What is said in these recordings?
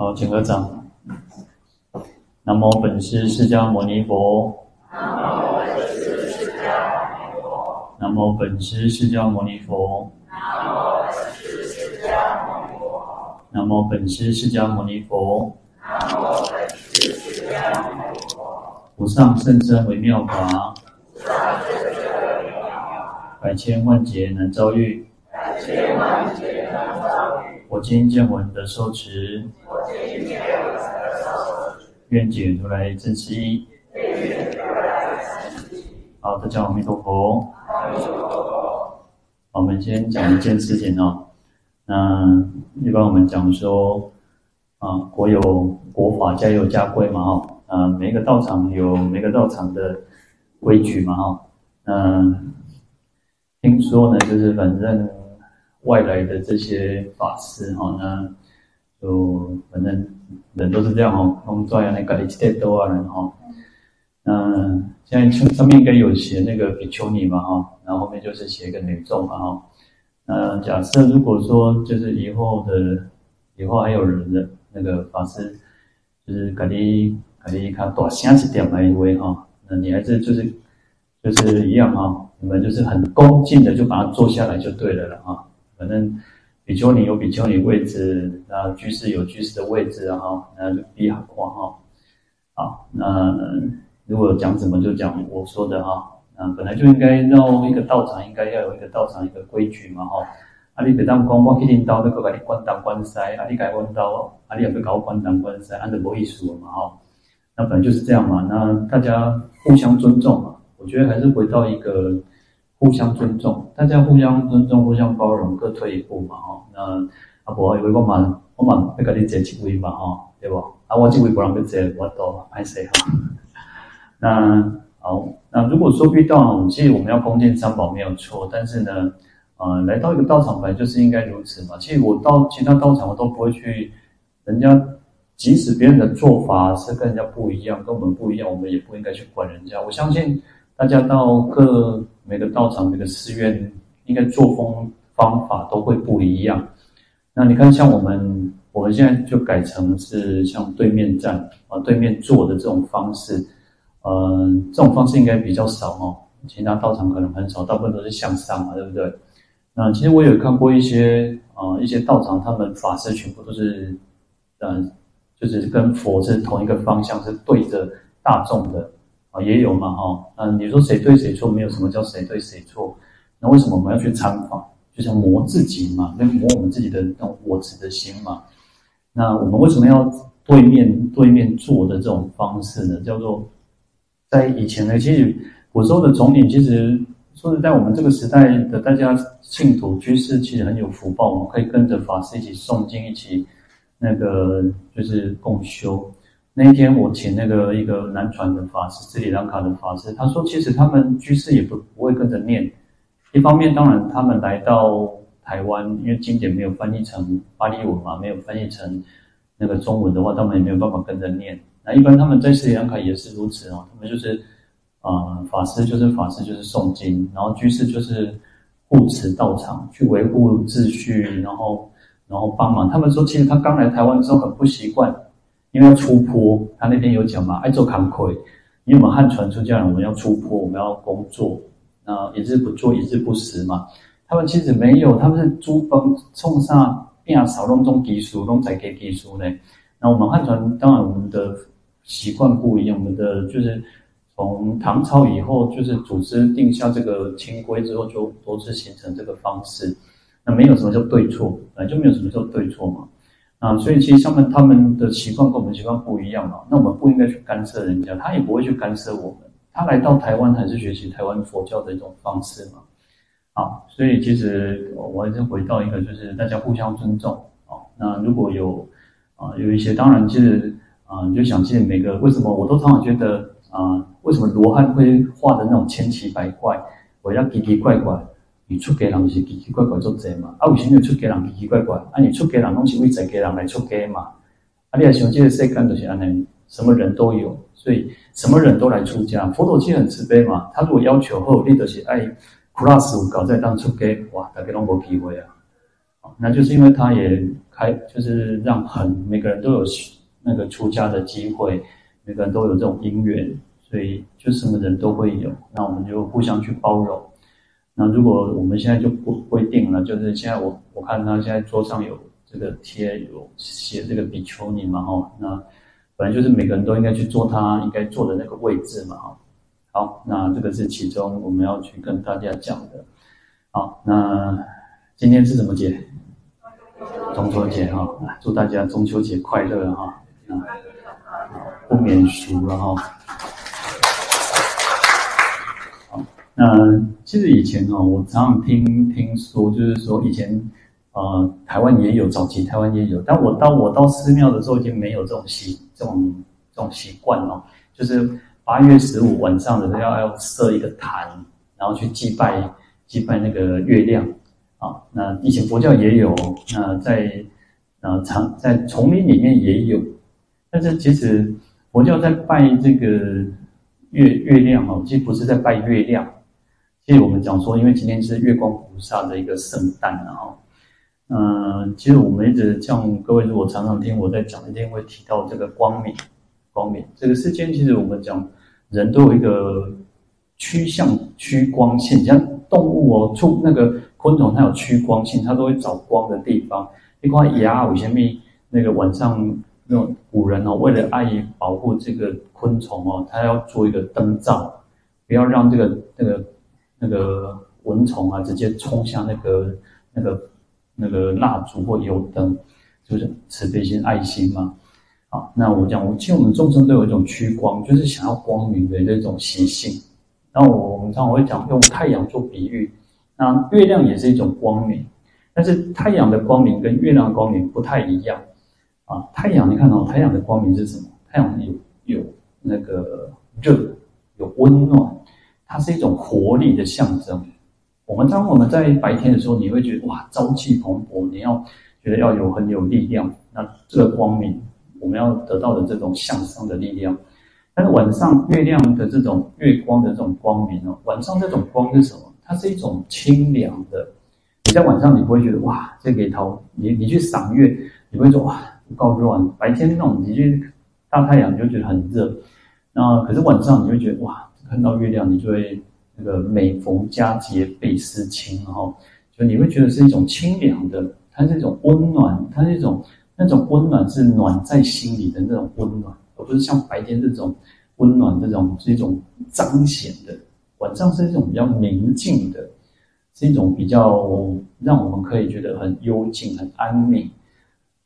好，请合掌。南无本师释迦牟尼佛。南无本师释迦牟尼佛。南无本师释迦牟尼佛。南无本师释迦牟尼佛。无上甚深微妙法。百千万劫难遭遇。百千万劫难遭遇。我今见闻得受持。愿解如来真实义。好，大家阿弥陀佛。阿弥陀佛。我们先讲一件事情哦。那一般我们讲说，啊，国有国法，家有家规嘛，哈。啊，每个道场有每个道场的规矩嘛，哈。嗯，听说呢，就是反正外来的这些法师，哈，那就反正。人都是这样哦，工作呀，那个一切都啊人哈。嗯，现在上面应该有写那个比丘尼嘛哈，然后后面就是写一个女众嘛哈。那假设如果说就是以后的以后还有人的那个法师，就是给你给你看多详细点来一位哈，那你还是就是就是一样哈，你们就是很恭敬的就把它坐下来就对了了哈，反正。比丘尼有比丘尼位置，那居士有居士的位置哈，那就比好话哈。好，那如果讲什么就讲我说的哈。那本来就应该绕一个道场，应该要有一个道场一个规矩嘛哈。啊，你别当官我去领导那个把你关当关西，啊，你改关刀，啊，你也不搞关当关西，按照没意思嘛哈。那本来就是这样嘛，那大家互相尊重嘛。我觉得还是回到一个。互相尊重，大家互相尊重、互相包容，各退一步嘛，吼。那阿婆以为我嘛，我嘛要跟你坐一位嘛，吼，对不？啊，我这位不让你坐，我都歹势哈。那好，那如果说遇到，其实我们要恭敬三宝没有错，但是呢，呃，来到一个道场本来就是应该如此嘛。其实我到其他道场我都不会去，人家即使别人的做法是跟人家不一样，跟我们不一样，我们也不应该去管人家。我相信大家到各。每个道场、每个寺院，应该作风方法都会不一样。那你看，像我们，我们现在就改成是像对面站啊、对面坐的这种方式。嗯，这种方式应该比较少哦。其他道场可能很少，大部分都是向上嘛，对不对？那其实我有看过一些啊、一些道场，他们法师全部都是，嗯，就是跟佛是同一个方向，是对着大众的。啊，也有嘛，哈，嗯，你说谁对谁错，没有什么叫谁对谁错，那为什么我们要去参访？就像磨自己嘛，那磨我们自己的那种我执的心嘛。那我们为什么要对面对面坐的这种方式呢？叫做在以前呢，其实古时候的总领，其实说实在我们这个时代的大家信徒居士，其实很有福报，我们可以跟着法师一起诵经，一起那个就是共修。那一天，我请那个一个南传的法师，斯里兰卡的法师，他说，其实他们居士也不不会跟着念。一方面，当然他们来到台湾，因为经典没有翻译成巴利文嘛，没有翻译成那个中文的话，他们也没有办法跟着念。那一般他们在斯里兰卡也是如此哦，他们就是啊、法师就是法师就是诵经，然后居士就是护持道场，去维护秩序，然后然后帮忙。他们说，其实他刚来台湾的时候很不习惯。因为要出坡，他那边有讲嘛，爱做扛亏。因为我们汉传出家人，我们要出坡，我们要工作，那一日不做，一日不食嘛。他们其实没有，他们是诸方冲上变少隆中低俗，拢在给低俗呢。那我们汉传当然我们的习惯不一样，我们的就是从唐朝以后，就是组织定下这个清规之后，就都是形成这个方式。那没有什么叫对错，本来就没有什么叫对错嘛。啊，所以其实他们他们的习惯跟我们习惯不一样嘛，那我们不应该去干涉人家，他也不会去干涉我们。他来到台湾还是学习台湾佛教的一种方式嘛。啊，所以其实我还是回到一个，就是大家互相尊重啊。那如果有啊有一些，当然其实啊，你就想其实每个为什么我都常常觉得啊，为什么罗汉会画的那种千奇百怪，我要奇奇怪怪。你出家人是奇奇怪怪做贼嘛？啊，为什么出家人奇奇怪怪？啊，你出家人拢是为在家人来出家嘛？啊，你也想这个世间就是安尼，什么人都有，所以什么人都来出家。佛陀其实很慈悲嘛，他如果要求后，你就是爱苦拉斯搞在当出家，哇，大家拢无机会啊。那就是因为他也开，就是让很每个人都有那个出家的机会，每个人都有这种因缘，所以就什么人都会有。那我们就互相去包容。那如果我们现在就不规定了，就是现在我我看他现在桌上有这个贴有写这个比丘尼嘛哈，那本来就是每个人都应该去坐他应该坐的那个位置嘛哈。好，那这个是其中我们要去跟大家讲的。好，那今天是什么节？中秋节哈，祝大家中秋节快乐哈，啊，不免俗了哈。好，嗯其实以前哦，我常常听听说，就是说以前呃，台湾也有，早期台湾也有，但我到我到寺庙的时候，已经没有这种习这种这种习惯了，就是八月十五晚上的时候要要设一个坛，然后去祭拜祭拜那个月亮。啊，那以前佛教也有，那在呃长在丛林里面也有，但是其实佛教在拜这个月月亮哦，其实不是在拜月亮，其实我们讲说，因为今天是月光菩萨的一个圣诞，啊，嗯，其实我们一直像各位如果常常听我在讲，一定会提到这个光明，光明这个世间，其实我们讲人都有一个趋向趋光性，像动物哦，出那个。昆虫它有趋光性，它都会找光的地方。一块牙有些咪那个晚上那种古人哦，为了爱保护这个昆虫哦，他要做一个灯罩，不要让这个那个那个蚊虫啊直接冲向那个那个那个蜡烛或油灯，就是慈悲心爱心嘛。啊，那我讲，我其实我们众生都有一种趋光，就是想要光明的这种习性。然后我们常常会讲用太阳做比喻。那月亮也是一种光明，但是太阳的光明跟月亮的光明不太一样啊。太阳，你看到太阳的光明是什么？太阳有有那个热，有温暖，它是一种活力的象征。我们当我们在白天的时候，你会觉得哇，朝气蓬勃，你要觉得要有很有力量。那这个光明，我们要得到的这种向上的力量。但是晚上月亮的这种月光的这种光明哦，晚上这种光是什么？它是一种清凉的，你在晚上你不会觉得哇，这个头你你去赏月，你会说哇不够热。白天那种你去大太阳你就觉得很热，那可是晚上你会觉得哇，看到月亮你就会那个每逢佳节倍思亲，然后就你会觉得是一种清凉的，它是一种温暖，它是一种那种温暖是暖在心里的那种温暖，而不是像白天这种温暖这种是一种彰显的。晚上是一种比较宁静的，是一种比较让我们可以觉得很幽静、很安宁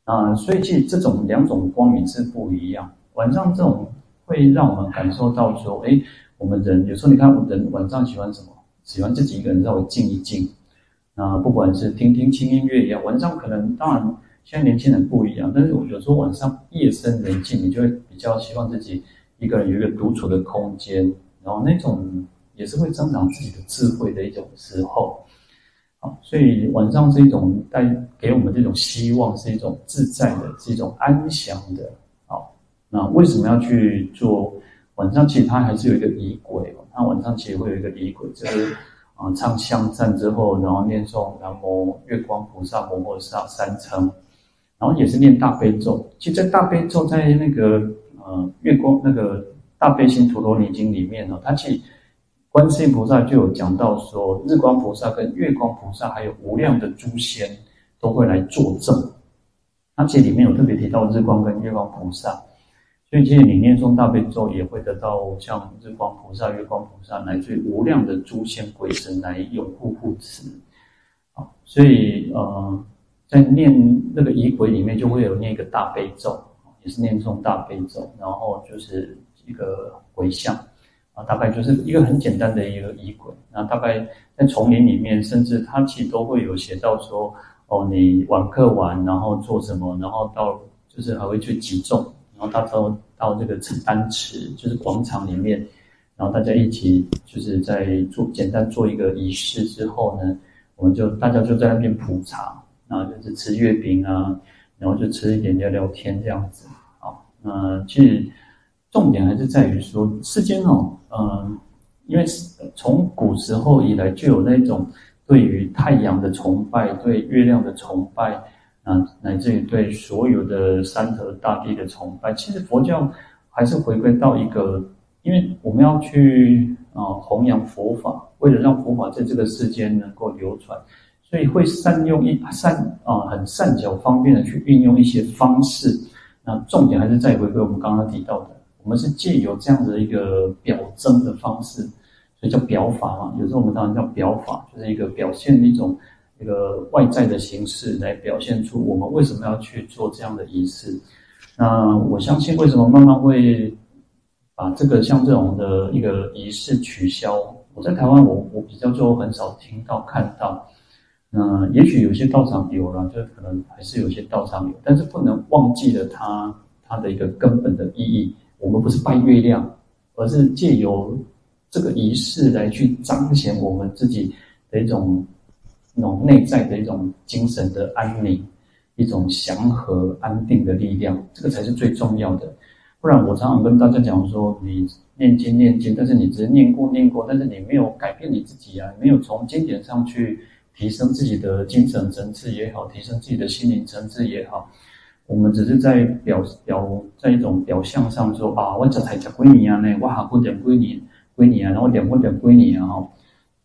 啊。所以其实这种两种光明是不一样。晚上这种会让我们感受到说，哎，我们人有时候你看，人晚上喜欢什么？喜欢自己一个人稍微静一静。啊，不管是听听轻音乐一样，晚上可能当然现在年轻人不一样，但是我有时候晚上夜深人静，你就会比较希望自己一个人有一个独处的空间，然后那种。也是会增长自己的智慧的一种时候，好，所以晚上是一种带给我们这种希望，是一种自在的，是一种安详的。好，那为什么要去做晚上？其实它还是有一个仪轨哦。它晚上其实会有一个仪轨，就是啊，唱香赞之后，然后念诵南无月光菩萨摩诃萨三称，然后也是念大悲咒。其实，在大悲咒在那个呃月光那个大悲心陀罗尼经里面呢，它其实。观世音菩萨就有讲到说，日光菩萨跟月光菩萨，还有无量的诸仙都会来作证。那这里面有特别提到日光跟月光菩萨，所以其实你念诵大悲咒也会得到像日光菩萨、月光菩萨乃至无量的诸仙鬼神来拥护护持。啊，所以呃，在念那个仪轨里面就会有念一个大悲咒，也是念诵大悲咒，然后就是一个回向。啊，大概就是一个很简单的一个仪轨。那大概在丛林里面，甚至它其实都会有写到说，哦，你晚课完，然后做什么，然后到就是还会去集众，然后到到到这个承丹池，就是广场里面，然后大家一起就是在做简单做一个仪式之后呢，我们就大家就在那边普茶，然后就是吃月饼啊，然后就吃一点聊聊天这样子。啊，那其实。重点还是在于说，世间哦，嗯，因为从古时候以来就有那种对于太阳的崇拜，对月亮的崇拜，啊，乃至于对所有的山河大地的崇拜，其实佛教还是回归到一个，因为我们要去啊弘扬佛法，为了让佛法在这个世间能够流传，所以会善用一善啊很善巧方便的去运用一些方式。那重点还是在回归我们刚刚提到的，我们是借由这样子的一个表征的方式，所以叫表法嘛。有时候我们当然叫表法，就是一个表现一种一个外在的形式来表现出我们为什么要去做这样的仪式。那我相信为什么慢慢会把这个像这种的一个仪式取消？我在台湾我，我比较就很少听到看到。那也许有些道场有了，就可能还是有些道场有，但是不能忘记了它它的一个根本的意义。我们不是拜月亮，而是借由这个仪式来去彰显我们自己的一种那种内在的一种精神的安宁，一种祥和安定的力量，这个才是最重要的。不然我常常跟大家讲说，你念经念经，但是你只是念过念过，但是你没有改变你自己啊，没有从经典上去。提升自己的精神层次也好，提升自己的心灵层次也好，我们只是在表表在一种表象上说啊，我这才叫归你啊，呢，我好过点归你归你啊，然后点过点归你啊，哈。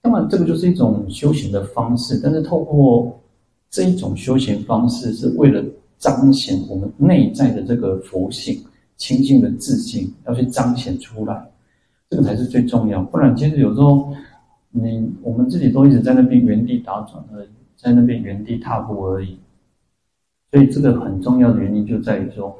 那么这个就是一种修行的方式，但是透过这一种修行方式，是为了彰显我们内在的这个佛性、清净的自信，要去彰显出来，这个才是最重要。不然，其实有时候。你我们自己都一直在那边原地打转而已，在那边原地踏步而已。所以这个很重要的原因就在于说，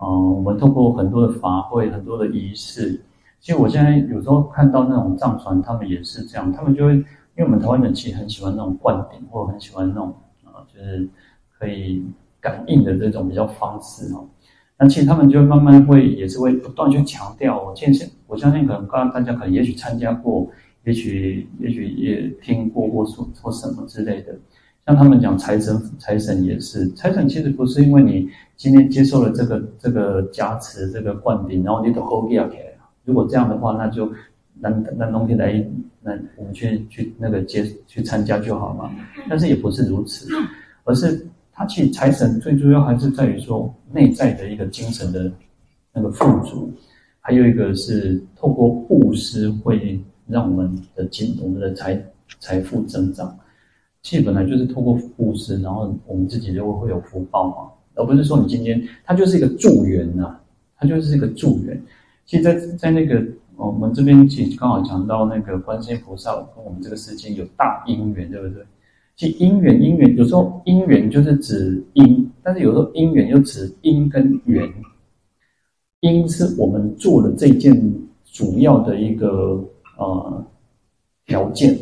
嗯、我们透过很多的法会、很多的仪式，其实我现在有时候看到那种藏传，他们也是这样，他们就会，因为我们台湾人其实很喜欢那种灌顶，或者很喜欢那种啊、就是可以感应的这种比较方式哦。那其实他们就慢慢会也是会不断去强调。我见现我相信可能刚刚大家可能也许参加过。也许也许也听过或说或什么之类的，像他们讲财神，财神也是财神，其实不是因为你今天接受了这个这个加持，这个灌顶，然后你都 hold 起来。如果这样的话，那就那那东西来，那我们去去那个接去参加就好嘛。但是也不是如此，而是他其实财神最主要还是在于说内在的一个精神的那个富足，还有一个是透过布施会。让我们的金，我们的财财富增长，其实本来就是透过布施，然后我们自己就会有福报嘛，而不是说你今天它就是一个助缘呐，它就是一个助缘。其实在，在那个我们这边，其实刚好讲到那个观世音菩萨跟我们这个世间有大因缘，对不对？其实因缘因缘，有时候因缘就是指因，但是有时候因缘又指因跟缘。因是我们做的这件主要的一个。呃，条件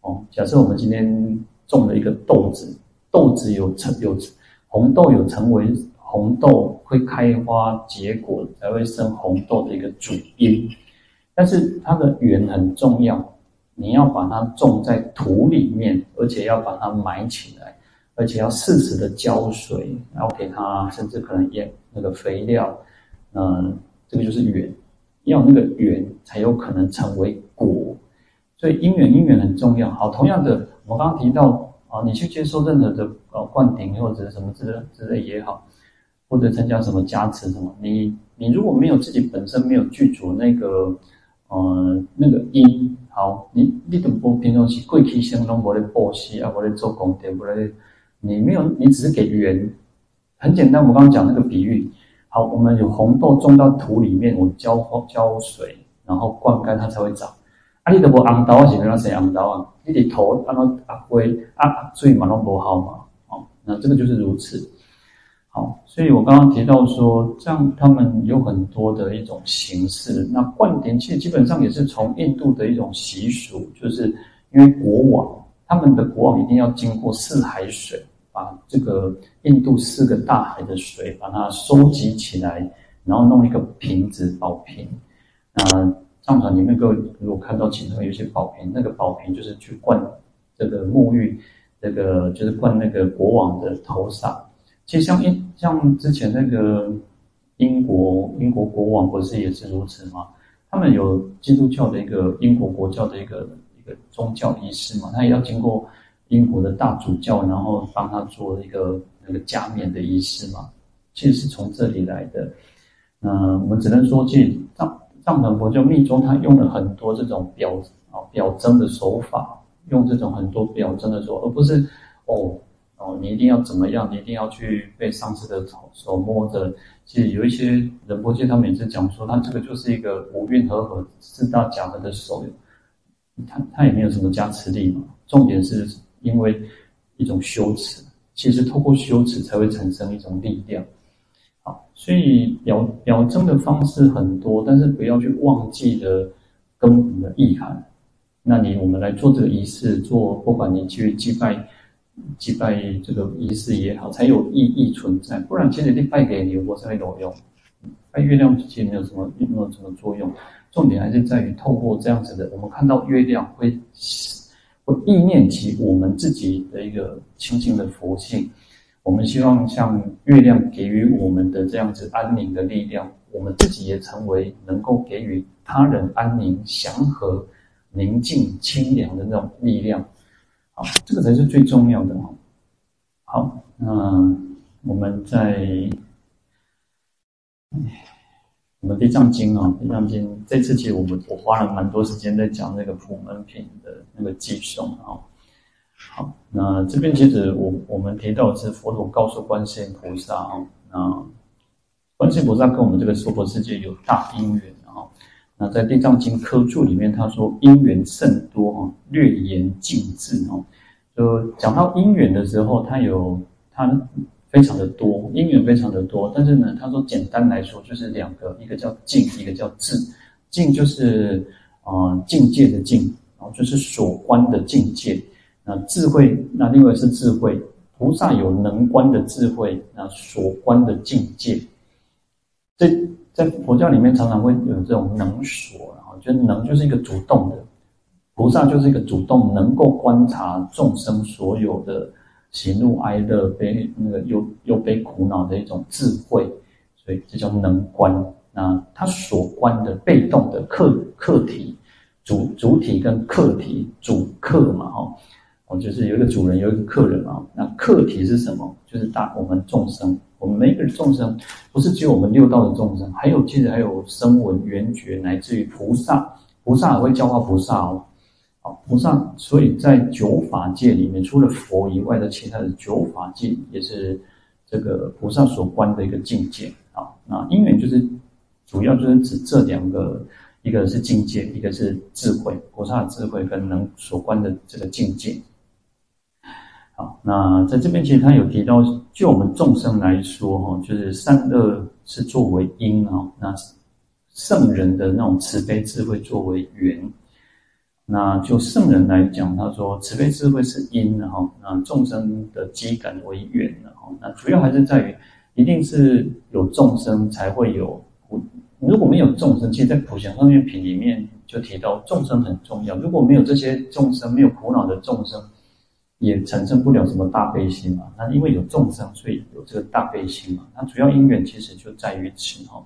哦，假设我们今天种了一个豆子，豆子有成有红豆有成为红豆会开花结果才会生红豆的一个主因，但是它的缘很重要，你要把它种在土里面，而且要把它埋起来，而且要适时的浇水，然后给它甚至可能也那个肥料，嗯、这个就是缘。要那个缘才有可能成为果，所以因缘因缘很重要。好，同样的，我刚刚提到啊，你去接受任何的呃灌顶或者什么之类之类也好，或者参加什么加持什么，你你如果没有自己本身没有具足那个呃那个因，好，你你都不平常是贵气相当，我来布施啊，我来做功德，我来，你没有，你只是给缘，很简单。我刚刚讲那个比喻。好，我们有红豆种到土里面，我浇浇水，然后灌溉它才会长。啊，你都无红豆啊，是那谁红豆啊？你的头啊，那阿灰啊，所以嘛拢不好嘛。哦，那这个就是如此。好，所以我刚刚提到说，这样他们有很多的一种形式。那灌顶其实基本上也是从印度的一种习俗，就是因为国王他们的国王一定要经过四海水。把这个印度四个大海的水，把它收集起来，然后弄一个瓶子宝瓶。那藏传里面各位如果看到其中有些宝瓶，那个宝瓶就是去灌这个沐浴，这个就是灌那个国王的头上。其实像英像之前那个英国英国国王不是也是如此吗？他们有基督教的一个英国国教的一个一个宗教仪式嘛，他也要经过。英国的大主教，然后帮他做一个那个加冕的仪式嘛，其实是从这里来的。嗯，我们只能说，其实藏藏传佛教密宗，他用了很多这种表啊表征的手法，用这种很多表征的手法，而不是哦。哦，你一定要怎么样？你一定要去被上司的手手摸着。其实有一些仁波切，他们也是讲说，他这个就是一个五蕴和合四大假合的手，他他也没有什么加持力嘛。重点是因为一种羞耻，其实透过羞耻才会产生一种力量。好，所以表表征的方式很多，但是不要去忘记了根本的意涵。那你我们来做这个仪式，做不管你去祭拜。祭拜这个仪式也好，才有意义存在。不然，其实你拜给牛，我是没有用。拜月亮其实没有什么，没有什么作用。重点还是在于透过这样子的，我们看到月亮会会意念起我们自己的一个清净的佛性。我们希望像月亮给予我们的这样子安宁的力量，我们自己也成为能够给予他人安宁、祥和、宁静、清凉的那种力量。这个才是最重要的哦。好，那我们在我们《地藏经》啊，《地藏经》这次其实我们我花了蛮多时间在讲那个普门品的那个寄送啊。好，那这边其实我我们提到的是佛陀告诉观世音菩萨啊，那观世音菩萨跟我们这个娑婆世界有大因缘。那在《地藏经》科注里面，他说因缘甚多啊，略言尽字哦。就讲到因缘的时候，它有它非常的多，因缘非常的多。但是呢，他说简单来说就是两个，一个叫境，一个叫智。境就是啊、境界的境，然后就是所观的境界。那智慧，那另外是智慧，菩萨有能观的智慧，那所观的境界。这在佛教里面常常会有这种能所，然后就能就是一个主动的，菩萨就是一个主动能够观察众生所有的喜怒哀乐悲那个忧忧悲苦恼的一种智慧，所以这叫能观。那他所观的被动的客客体主主体跟客体主客嘛，哈，哦，我就是有一个主人有一个客人啊。那客体是什么？就是大我们众生。我们每一个人众生，不是只有我们六道的众生，还有其实还有声闻缘觉，乃至于菩萨，菩萨也会教化菩萨哦。好，菩萨，所以在九法界里面，除了佛以外的其他的九法界，也是这个菩萨所观的一个境界啊。那因缘就是主要就是指这两个，一个是境界，一个是智慧，菩萨的智慧跟能所观的这个境界。好，那在这边其实他有提到，就我们众生来说，哈，就是善恶是作为因啊，那圣人的那种慈悲智慧作为缘。那就圣人来讲，他说慈悲智慧是因，然后那众生的机感为缘，然后那主要还是在于，一定是有众生才会有，如果没有众生，其实，在普贤方便品里面就提到众生很重要，如果没有这些众生，没有苦恼的众生。也产生不了什么大悲心嘛？那因为有众生，所以有这个大悲心嘛。那主要因缘其实就在于此哈。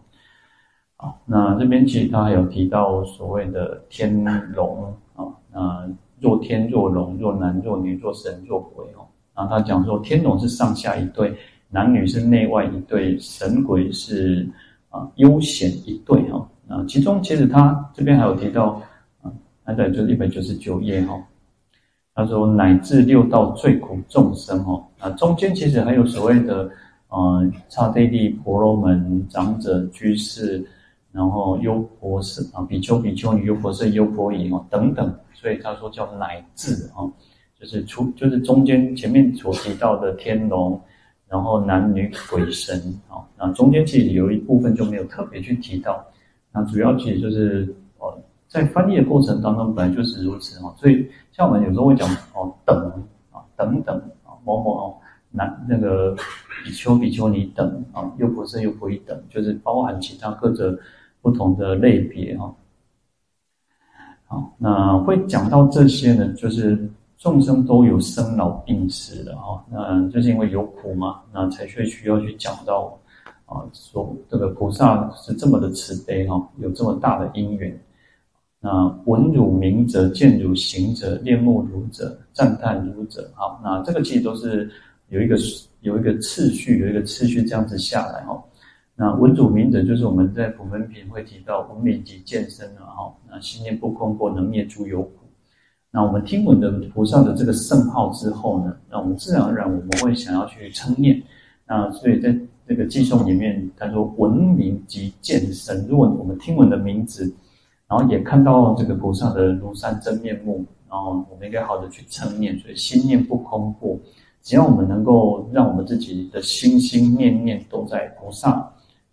好，那这边其实他还有提到所谓的天龙啊，那若天若龙，若男若女，若神若鬼哦。然后他讲说，天龙是上下一对，男女是内外一对，神鬼是啊幽显一对哈。那其中其实他这边还有提到啊，那在就是一百九十九页哈。他说：“乃至六道最苦众生哦，啊，中间其实还有所谓的，呃，刹帝利、婆罗门、长者、居士，然后优婆塞啊，比丘、比丘尼、优婆塞、优婆夷哦等等，所以他说叫乃至哦，就是出就是中间前面所提到的天龙，然后男女鬼神啊，那中间其实有一部分就没有特别去提到，那主要其实就是。”在翻译的过程当中，本来就是如此哈，所以像我们有时候会讲哦，等啊，等等啊，某某哦，男那个比丘、比丘尼等啊，优婆塞、优婆夷等，就是包含其他各个不同的类别哈。好，那会讲到这些呢，就是众生都有生老病死的哈，那就是因为有苦嘛，那才需要去讲到啊，说这个菩萨是这么的慈悲哈，有这么大的因缘。那闻汝名者，见汝行者，恋慕汝者，赞叹汝者。好，那这个其实都是有一个有一个次序，有一个次序这样子下来哈。那闻汝名者，就是我们在普门品会提到闻名即见身了哈。那心念不空过，能灭诸有苦。那我们听闻的菩萨的这个圣号之后呢，那我们自然而然我们会想要去称念。那所以在这个偈颂里面，他说闻名即见身。如果我们听闻的名字，然后也看到这个菩萨的庐山真面目，然后我们应该好的去称念，所以心念不空过，只要我们能够让我们自己的心心念念都在菩萨，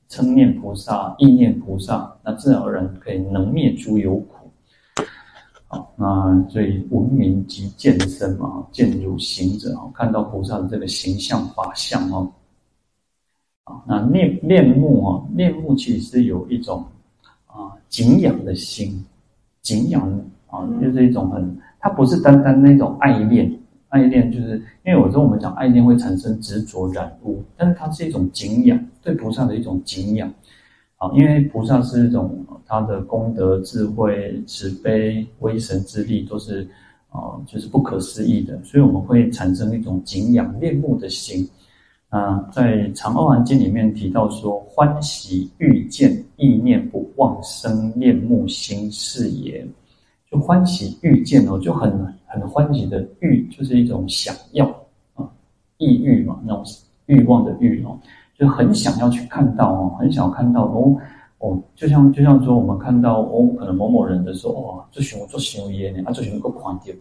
称念菩萨，意念菩萨，那自然而然可以能灭诸有苦。好，那所以闻名即见身嘛，见如行者啊，看到菩萨的这个形象法相哦。啊，那恋恋慕啊，恋慕其实是有一种。啊，敬仰的心，敬仰啊，就是一种很，它不是单单那种爱恋，爱恋就是因为有时候我们讲爱恋会产生执着染污，但是它是一种敬仰，对菩萨的一种敬仰。啊，因为菩萨是一种他的功德、智慧、慈悲、威神之力都是啊，就是不可思议的，所以我们会产生一种敬仰、恋慕的心。啊，在《长阿含经》里面提到说，欢喜欲见，意念不忘生念目心是也。就欢喜欲见哦，就很很欢喜的欲，就是一种想要啊，意欲嘛，那种欲望的欲哦，就很想要去看到哦，很想要看到哦哦，就像就像说我们看到哦，可能某某人的时候哦，这熊做熊耶呢，啊，这熊够狂点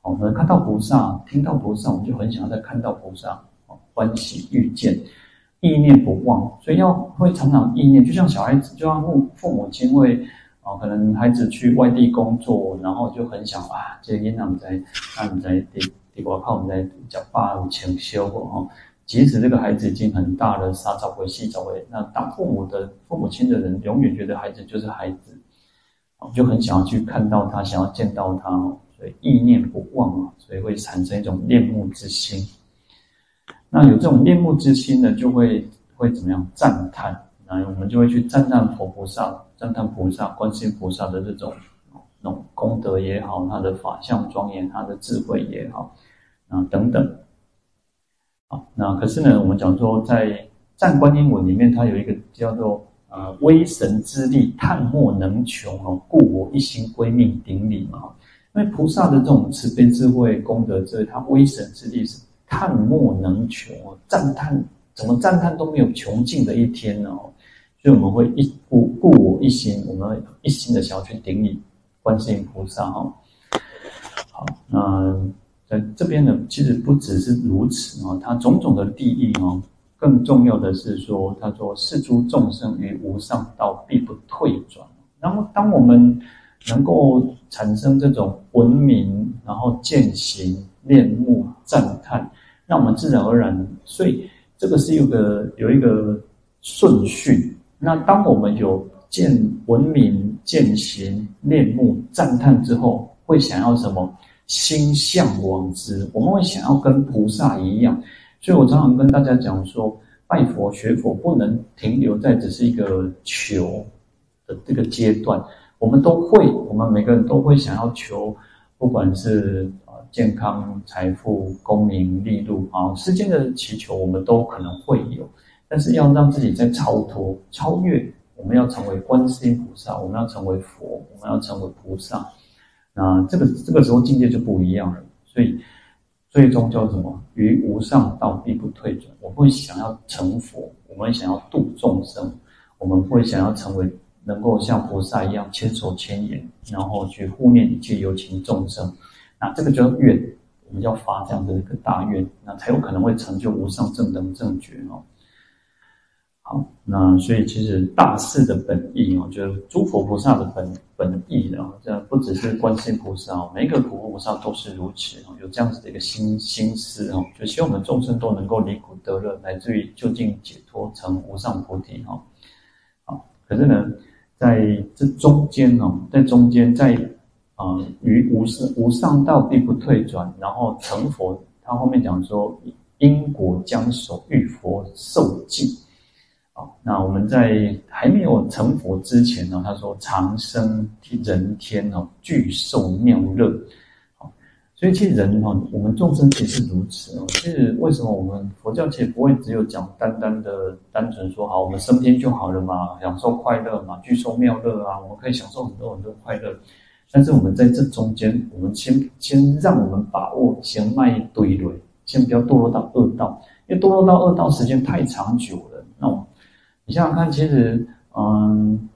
哦，我们看到菩萨，听到菩萨，我们就很想要再看到菩萨。欢喜遇见，意念不忘，所以要会常常意念，就像小孩子，就像父父母亲会啊、可能孩子去外地工作，然后就很想啊，这个我们在，那我们在地地瓜靠我们在叫爸有请修过哈。即使这个孩子已经很大了，三十岁、四十岁，那当父母的父母亲的人，永远觉得孩子就是孩子，就很想要去看到他，想要见到他哦，所以意念不忘啊，所以会产生一种恋慕之心。那有这种恋慕之心呢，就会会怎么样赞叹？那我们就会去赞叹佛菩萨、赞叹菩萨、观世音菩萨的这种那种功德也好，他的法相庄严，他的智慧也好，啊等等。好，那可是呢，我们讲说在赞观音文里面，它有一个叫做呃威神之力，叹莫能穷哦，故我一心归命顶礼嘛。因为菩萨的这种慈悲智慧功德，这他威神之力是。叹莫能穷，赞叹怎么赞叹都没有穷尽的一天哦？所以我们会一故故我一心，我们一心的想要去顶礼观世音菩萨哦。好，那在这边呢，其实不只是如此啊，它种种的利益啊，更重要的是说，他说是诸众生于无上道必不退转。然后当我们能够产生这种文明，然后践行、面目、赞叹。那我们自然而然，所以这个是有个有一个顺序。那当我们有见闻名、见行、面目、赞叹之后，会想要什么？心向往之，我们会想要跟菩萨一样。所以我常常跟大家讲说，拜佛学佛不能停留在只是一个求的这个阶段。我们都会，我们每个人都会想要求，不管是。健康、财富、功名利禄啊，世间的祈求我们都可能会有，但是要让自己在超脱、超越，我们要成为观世音菩萨，我们要成为佛，我们要成为菩萨，那这个这个时候境界就不一样了。所以最终叫什么？于无上道必不退转。我们会想要成佛，我们想要度众生，我们会想要成为能够像菩萨一样千手千眼，然后去护念一切有情众生。那这个叫愿，我们要发这样的一个大愿，那才有可能会成就无上正等正觉哦。好，那所以其实大事的本意哦，就是诸佛菩萨的本本意啊，这不只是观世音菩萨哦，每一个普佛菩萨都是如此哦，有这样子的一个心心思哦，就希望我们众生都能够离苦得乐，乃至于究竟解脱成无上菩提哈。好，可是呢，在这中间哦，在中间在。啊，于无上无上道必不退转，然后成佛。他后面讲说，因果将熟，欲佛受记。好，那我们在还没有成佛之前呢，他说长生人天哦，具受妙乐。所以其实人哈，我们众生其实是如此哦。其实为什么我们佛教其实不会只有讲单单的单纯说好，我们升天就好了嘛，享受快乐嘛，具受妙乐啊，我们可以享受很多很多快乐。但是我们在这中间，我们先先让我们把握先迈对垒，先不要堕落到恶道，因为堕落到恶道时间太长久了。那你想想看，其实嗯。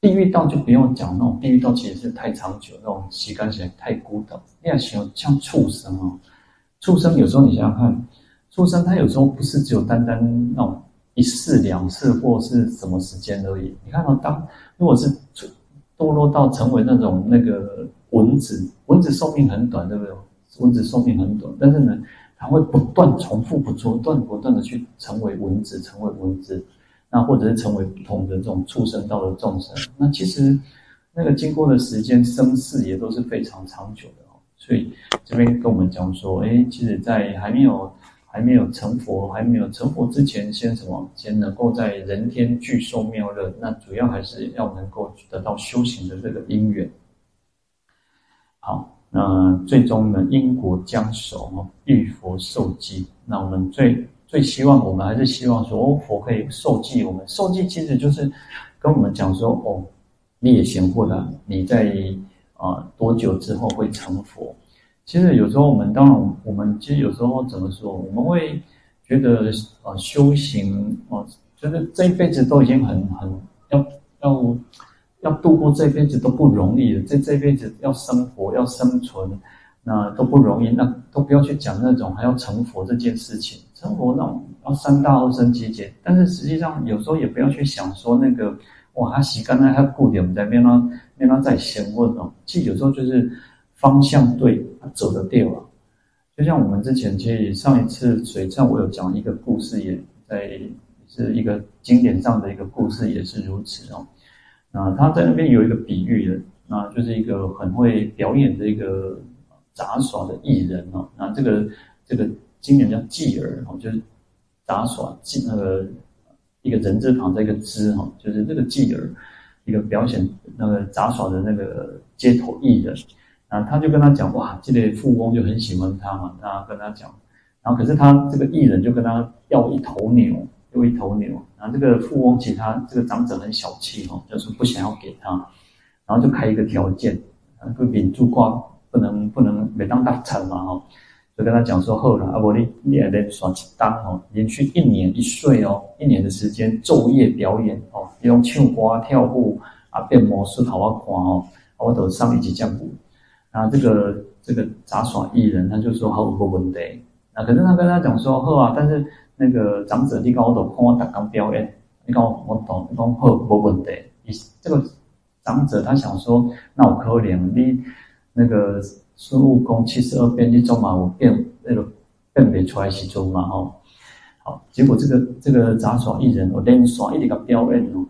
地狱道就不用讲，那种地狱道其实是太长久，那种习惯起来太孤独。你要想像畜生哦，畜生有时候你想想看，畜生他有时候不是只有单单那种一次两次或是什么时间而已。你看到当如果是堕落到成为那种那个蚊子，蚊子寿命很短，对不对？蚊子寿命很短，但是呢，它会不断重复，不断不断的去成为蚊子，成为蚊子。那或者是成为不同的这种畜生道的众生，那其实那个经过的时间生死也都是非常长久的哦。所以这边跟我们讲说，哎，其实，在还没有还没有成佛，还没有成佛之前，先什么？先能够在人天具受妙乐。那主要还是要能够得到修行的这个因缘。好，那最终呢，因果将熟，遇佛受记。那我们最。最希望我们还是希望说，哦，佛可以受记我们。受记其实就是跟我们讲说，哦，你也行过了，你在啊、呃、多久之后会成佛？其实有时候我们当然，我们其实有时候怎么说？我们会觉得啊、呃，修行哦，就是这一辈子都已经很很要要要度过这一辈子都不容易了。这这辈子要生活要生存，那都不容易，那都不要去讲那种还要成佛这件事情。生活那种要三大二生集结，但是实际上有时候也不要去想说那个哇，他洗干净，他固定我们在边呢，边呢在闲问哦。其实有时候就是方向对，走得掉啊。就像我们之前其实上一次水忏我有讲一个故事，也在是一个经典上的一个故事，也是如此哦。那他在那边有一个比喻的，那就是一个很会表演的一个杂耍的艺人哦。那这个这个。经典叫继儿哈，就是杂耍继那个一个人字旁在一个之哈，就是这个继儿一个表演那个杂耍的那个街头艺人，啊，他就跟他讲哇，这个富翁就很喜欢他嘛，他跟他讲，然后可是他这个艺人就跟他要一头牛，要一头牛，然后这个富翁其实他这个长者很小气哦，就是不想要给他，然后就开一个条件，啊，不秉住光不能不能每当大产嘛哈。就跟他讲说，后来啊，我你你还得耍几单哦，连续一年一岁哦，一年的时间昼夜表演哦，用唱歌跳舞啊，变魔术好好看哦，我都上一集讲过。啊这个这个杂耍艺人他就说好无问题，那可是他跟他讲说好啊，但是那个长者你讲我都看我打刚表演，你讲我懂，你讲好无问题。你这个长者他想说，那我可怜你那个。孙悟空七十二变一种嘛，我变那个辨别出来是种嘛哦，好，结果这个这个杂耍艺人，我连耍一个表演哦，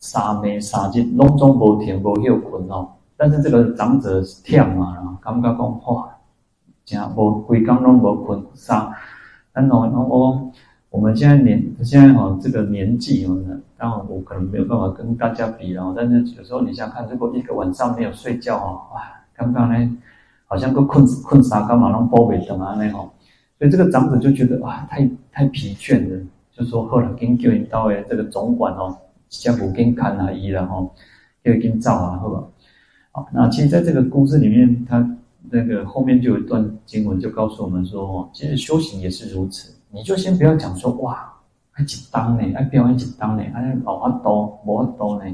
三暝三日拢总无停无休困哦，但是这个长者是忝嘛，然后感觉讲哇，真无规工拢无困啥，然后然后我我们现在年现在哈这个年纪哦，当然我可能没有办法跟大家比了，但是有时候你想看，如果一个晚上没有睡觉哦，哇，刚刚呢？好像个困困啥干嘛拢包围等啊那吼，所以这个长者就觉得哇，太太疲倦了，就说后来跟叫引到诶这个总管哦，先不跟看阿姨了吼，就跟照啊好吧，好，那其实在这个故事里面，他那个后面就有一段经文就告诉我们说，其实修行也是如此，你就先不要讲说哇，还紧张呢，还表演紧张呢，还老阿多无多呢，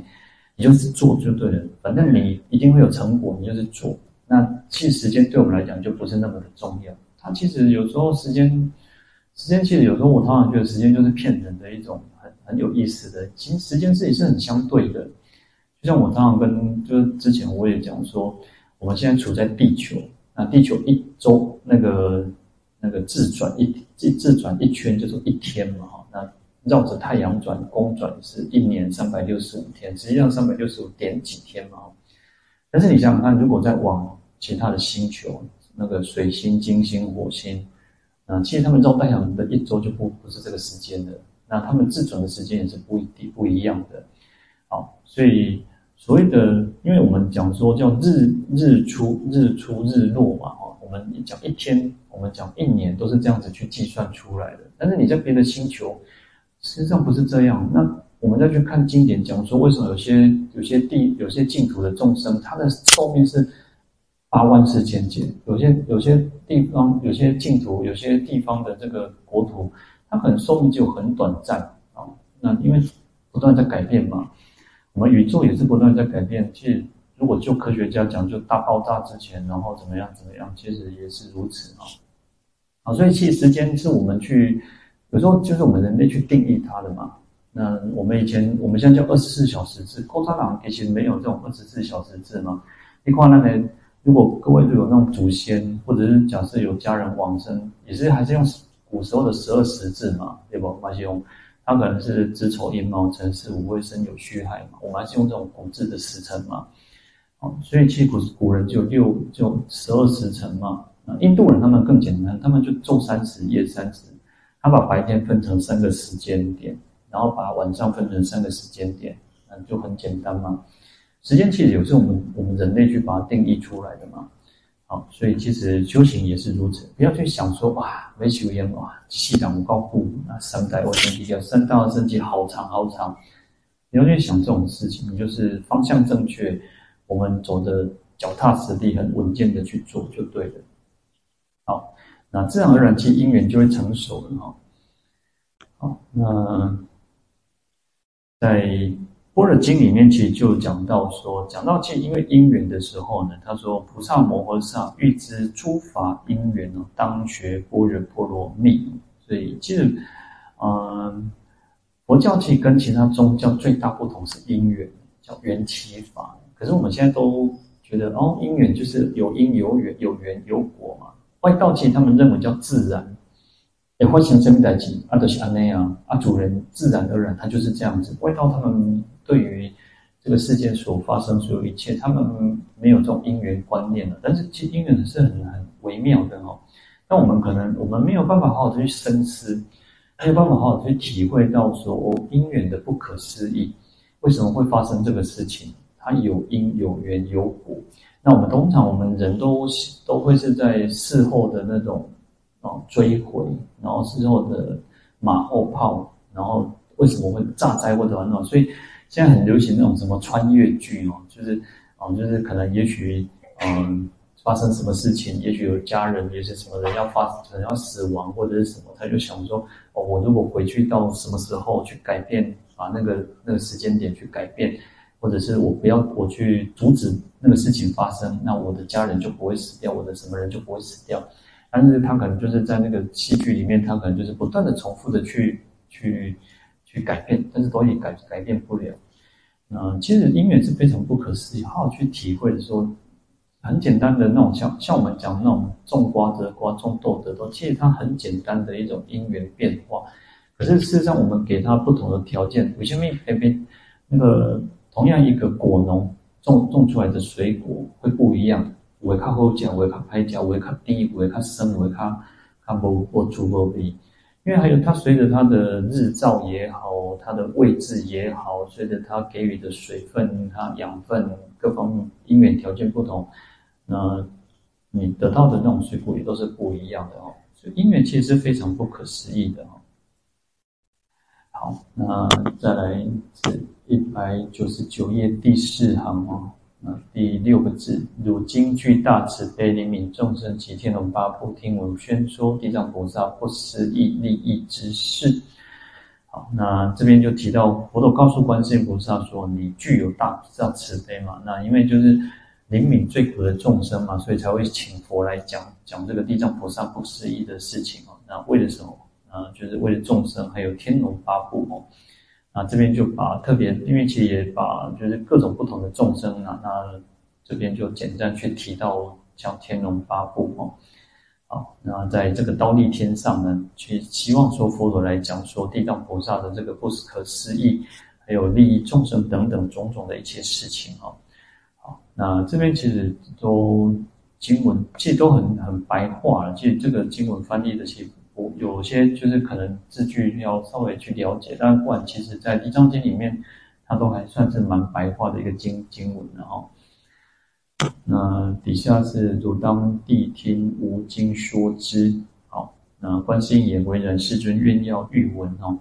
你就是做就对了，反正你一定会有成果，你就是做。那其实时间对我们来讲就不是那么的重要。它其实有时候时间，时间其实有时候我常常觉得时间就是骗人的一种很很有意思的。其实时间自己是很相对的。就像我常常跟就是之前我也讲说，我们现在处在地球，那地球一周那个那个自转一自自转一圈就是一天嘛哈。那绕着太阳转公转是一年三百六十五天，实际上三百六十五点几天嘛。但是你想想看，如果再往其他的星球，那个水星、金星、火星，啊，其实他们绕太阳的一周就不不是这个时间的。那他们自转的时间也是不一定不一样的。好，所以所谓的，因为我们讲说叫日日出日出日落嘛，哈，我们讲一天，我们讲一年，都是这样子去计算出来的。但是你在别的星球，实际上不是这样。那我们再去看经典，讲说为什么有些有些地有些净土的众生，他的寿命是八万四千劫；有些有些地方有些净土有些地方的这个国土，它可能寿命就很短暂啊。那因为不断在改变嘛，我们宇宙也是不断在改变。其实如果就科学家讲，就大爆炸之前，然后怎么样怎么样，其实也是如此啊。啊，所以其实时间是我们去有时候就是我们人类去定义它的嘛。那我们以前我们现在叫二十四小时制，共产党以前没有这种二十四小时制嘛。你看那个，如果各位都有那种祖先，或者是假设有家人往生，也是还是用古时候的十二时制嘛，对不？还是用他可能是子丑寅卯辰巳午未申酉戌亥嘛，我们还是用这种古制的时辰嘛。好，所以其实古古人就六就十二时辰嘛。印度人他们更简单，他们就昼三十夜三十，他把白天分成三个时间点，然后把晚上分成三个时间点，嗯，就很简单嘛。时间其实也是我们我们人类去把它定义出来的嘛。好，所以其实修行也是如此，不要去想说哇，没修烟哇，气场高固，那三代我身体掉，三代的身体好长好长，你要去想这种事情，你就是方向正确，我们走的脚踏实地，很稳健的去做就对了。好，那自然而然，其实因缘就会成熟了哈。好，那在《般若经》里面，其实就讲到说，讲到其实因为因缘的时候呢，他说：“菩萨摩诃萨欲知诸法因缘哦，当学般若波罗蜜。”所以其实，嗯，佛教其实跟其他宗教最大不同是因缘，叫缘起法。可是我们现在都觉得哦，因缘就是有因有缘，有缘有果嘛。外道其实他们认为叫自然，也会形成代际，阿德西阿内啊，阿主人自然而然，他就是这样子。外道他们对于这个世界所发生所有一切，他们没有这种因缘观念了。但是其实因缘是很很微妙的哦。那我们可能我们没有办法好好的去深思，没有办法好好的去体会到说哦，因缘的不可思议，为什么会发生这个事情？它有因有缘有果。那我们通常我们人都都会是在事后的那种啊追悔，然后事后的马后炮，然后为什么会炸灾或者什么？所以现在很流行那种什么穿越剧哦，就是啊，就是可能也许嗯发生什么事情，也许有家人也许什么人要发可能要死亡或者是什么，他就想说哦，我如果回去到什么时候去改变，把那个那个时间点去改变。或者是我不要我去阻止那个事情发生，那我的家人就不会死掉，我的什么人就不会死掉。但是他可能就是在那个戏剧里面，他可能就是不断的重复的去去去改变，但是都也改改变不了。嗯，其实因缘是非常不可思议，好好去体会的时候，很简单的那种像像我们讲那种种瓜得瓜，种豆得豆，其实它很简单的一种因缘变化。可是事实上，我们给它不同的条件，有些没没没那个。同样一个果农种种出来的水果会不一样，有的较好吃，有的较歹吃，有的较甜，有的较酸，有的较较无无滋无味。因为还有它随着它的日照也好，它的位置也好，随着它给予的水分、它养分各方面因缘条件不同，那你得到的那种水果也都是不一样的哦。所以因缘其实是非常不可思议的哦。好，那再来是。一百九十九页第四行哦第六个字，汝今具大慈悲，怜悯众生及天龙八部，听闻宣说地藏菩萨不思议利益之事。好，那这边就提到佛陀告诉观世音菩萨说：“你具有大大慈悲嘛？那因为就是怜悯最苦的众生嘛，所以才会请佛来讲讲这个地藏菩萨不思议的事情哦。那为了什么？啊，就是为了众生，还有天龙八部哦。”那这边就把特别，因为其实也把就是各种不同的众生啊，那这边就简单去提到像天龙八部哦，好，那在这个忉利天上呢，去希望说佛陀来讲说地藏菩萨的这个不可思议，还有利益众生等等种种的一切事情哦，好，那这边其实都经文其实都很很白话，其实这个经文翻译的其实我有些就是可能字句要稍微去了解，但不管其实在《地藏经》里面，它都还算是蛮白话的一个经经文的哈。那底下是汝当谛听无经说之，好，那观世音也为人世尊愿要欲闻哈。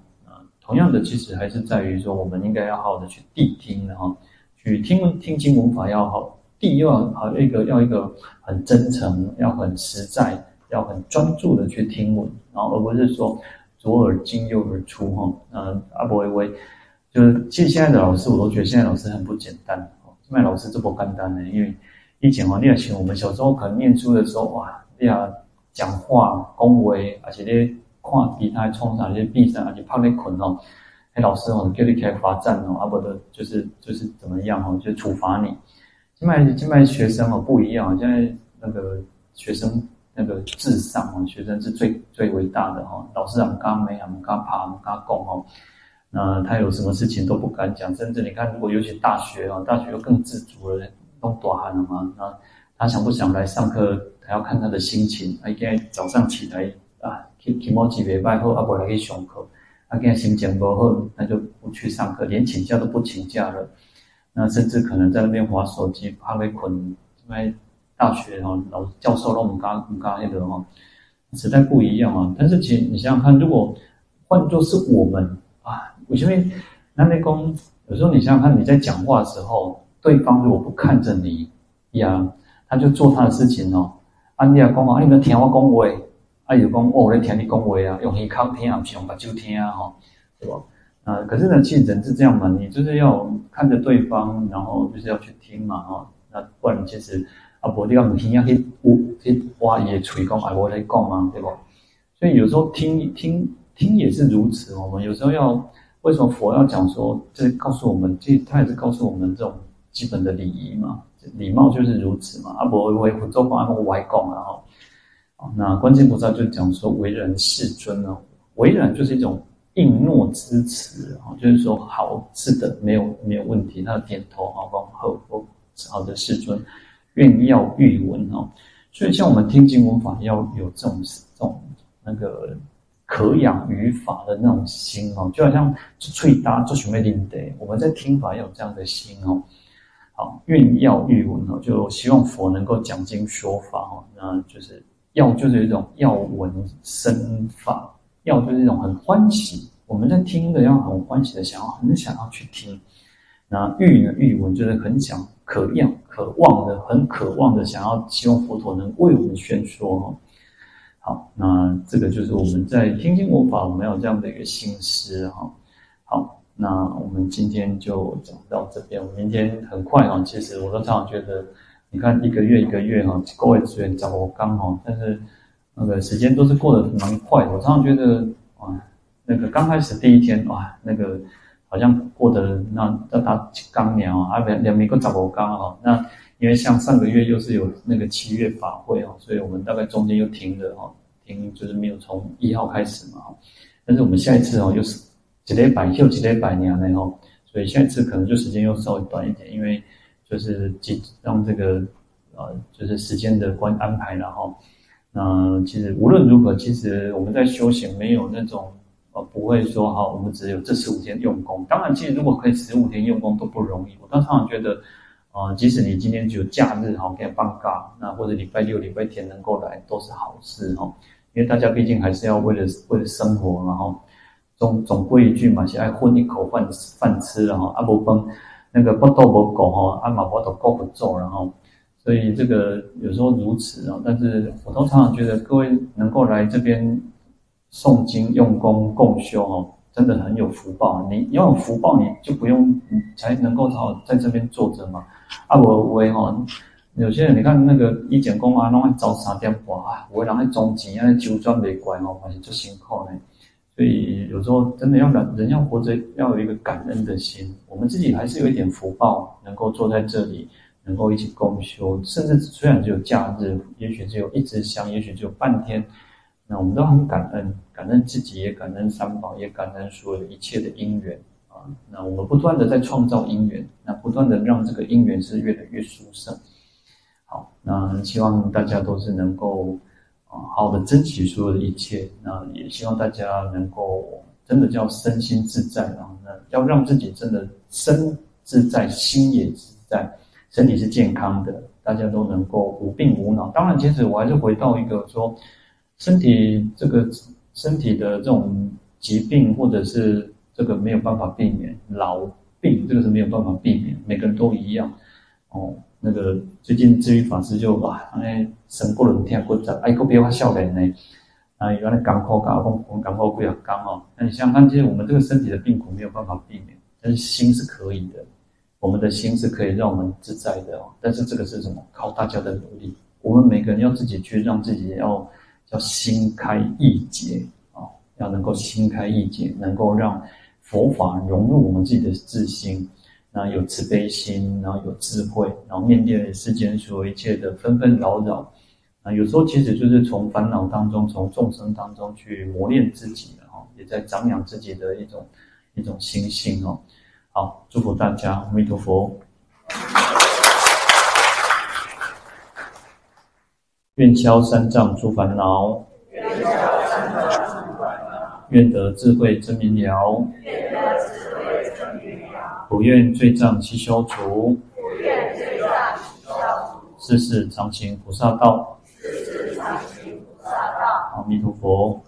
同样的，其实还是在于说，我们应该要好好的去谛听，然后去听听经闻法要好，谛又要好一个要一个很真诚，要很实在，要很专注的去听闻，然后而不是说左耳进右耳出哈。嗯，阿伯维维，就是其实现在的老师，我都觉得现在老师很不简单。现在老师这么简单呢，因为以前哦，你要请我们小时候可能念书的时候，哇，你要讲话恭维，而且咧。看其他冲啥就闭上，而且怕你困哦。哎，老师哦，叫你开罚站哦，啊不的，就是就是怎么样哦，就处罚你。现在现在学生哦不一样，现在那个学生那个至上哦，学生是最最伟大的哈。老师很刚没很刚怕很刚讲哦。那他有什么事情都不敢讲，甚至你看，如果尤其大学哦，大学又更自主了，都大汉了嘛。那他想不想来上课，还要看他的心情。他应该早上起来啊。期期末几礼拜后，阿伯来去上课，他现在心情不好，那就不去上课，连请假都不请假了。那甚至可能在那边滑手机，怕被捆。因为大学哈，老教授都唔敢唔敢那个哈，时代不一样啊。但是其实你想想看，如果换作是我们啊，为什么？那那公有时候你想想看，你在讲话的时候，对方如果不看着你呀，他就做他的事情哦。啊，你讲啊，你没听我讲话。啊，有讲哦，我在听你讲话啊，用耳孔听啊，不是用目睭听啊，吼，对吧？啊，可是呢，其实人是这样嘛，你就是要看着对方，然后就是要去听嘛，哈，那不然其实啊，不，你要听啊，去去挖伊的嘴讲，哎，我在讲嘛，对吧？所以有时候听听听也是如此，我们有时候要为什么佛要讲说，就是告诉我们，这他也是告诉我们这种基本的礼仪嘛，礼貌就是如此嘛，啊，不，我会做法，我外讲啊，哈。那观世音菩萨就讲说，为人世尊呢，为人就是一种应诺之词啊，就是说好，是的，没有没有问题，他点头啊，往后哦，好的世尊，愿要欲闻哦，所以像我们听经闻法要有这种这种那个渴仰于法的那种心哦，就好像脆搭做什么领的，我们在听法要有这样的心哦，好，愿要欲闻哦，就希望佛能够讲经说法哦，那就是。要就是一种要闻生法，要就是一种很欢喜，我们在听的要很欢喜的想要很想要去听。那欲呢，欲闻就是很想渴仰、渴望的，很渴望的想要希望佛陀能为我们宣说哈。好，那这个就是我们在听经闻法，我们有这样的一个心思哈。好，那我们今天就讲到这边。我明天很快哈，其实我都常常觉得。你看一个月一个月哈，各位资源找我刚好，但是那个时间都是过得蛮快的。我常常觉得啊，那个刚开始第一天哇，那个好像过得那那他刚年哦啊，两两米个找我刚好。那因为像上个月又是有那个七月法会哦，所以我们大概中间又停了哈，停就是没有从一号开始嘛。但是我们下一次哦，又是几礼拜又几礼拜年了哈，所以下一次可能就时间又稍微短一点，因为。就是几让这个呃，就是时间的关安排，然后，那其实无论如何，其实我们在修行没有那种呃，不会说哈，我们只有这十五天用功。当然，其实如果可以十五天用功都不容易。我常常觉得，呃，即使你今天只有假日哈，可以放假，那或者礼拜六、礼拜天能够来，都是好事哈。因为大家毕竟还是要为了为了生活，然后总总归一句嘛，是爱混一口饭饭吃，然后阿伯崩。那个不多不够哈，阿玛波都够不做，然后，所以这个有时候如此啊。但是我都常常觉得，各位能够来这边诵经、用功、共修哦，真的很有福报。你要有福报，你就不用，才能够好在这边坐着嘛。啊，我我哈，有些人你看那个一讲功啊，弄个早三点半啊，我人喺中间啊，周转没关哦，反正就辛苦呢。所以有时候真的要人，人要活着要有一个感恩的心。我们自己还是有一点福报，能够坐在这里，能够一起共修。甚至虽然只有假日，也许只有一支香，也许只有半天，那我们都很感恩，感恩自己，也感恩三宝，也感恩所有一切的因缘啊。那我们不断的在创造因缘，那不断的让这个因缘是越来越殊胜。好，那希望大家都是能够啊好的珍惜所有的一切。那也希望大家能够真的叫身心自在啊，那要让自己真的身自在，心也自在，身体是健康的，大家都能够无病无恼。当然，其实我还是回到一个说，身体这个身体的这种疾病，或者是这个没有办法避免老病，这个是没有办法避免，每个人都一样哦。那个最近治愈法师就哇，哎，神过轮天过早，哎，个别发笑脸呢，啊，原来港口港风风港口不要刚哦。那你想想看，其实我们这个身体的病苦没有办法避免，但是心是可以的。我们的心是可以让我们自在的，但是这个是什么？靠大家的努力。我们每个人要自己去让自己要叫心开意解啊，要能够心开意解，能够让佛法融入我们自己的自心，然后有慈悲心，然后有智慧，然后面对世间所有一切的纷纷扰扰啊，有时候其实就是从烦恼当中，从众生当中去磨练自己的哈，也在长养自己的一种一种心性哦。好，祝福大家，阿弥陀佛。愿消三障诸烦恼，愿消三藏诸烦恼，愿得智慧真明了，愿得智慧真明了。不愿罪障悉消除，不愿罪障悉消除。世世常行菩萨道，世世常行菩萨道。阿弥陀佛。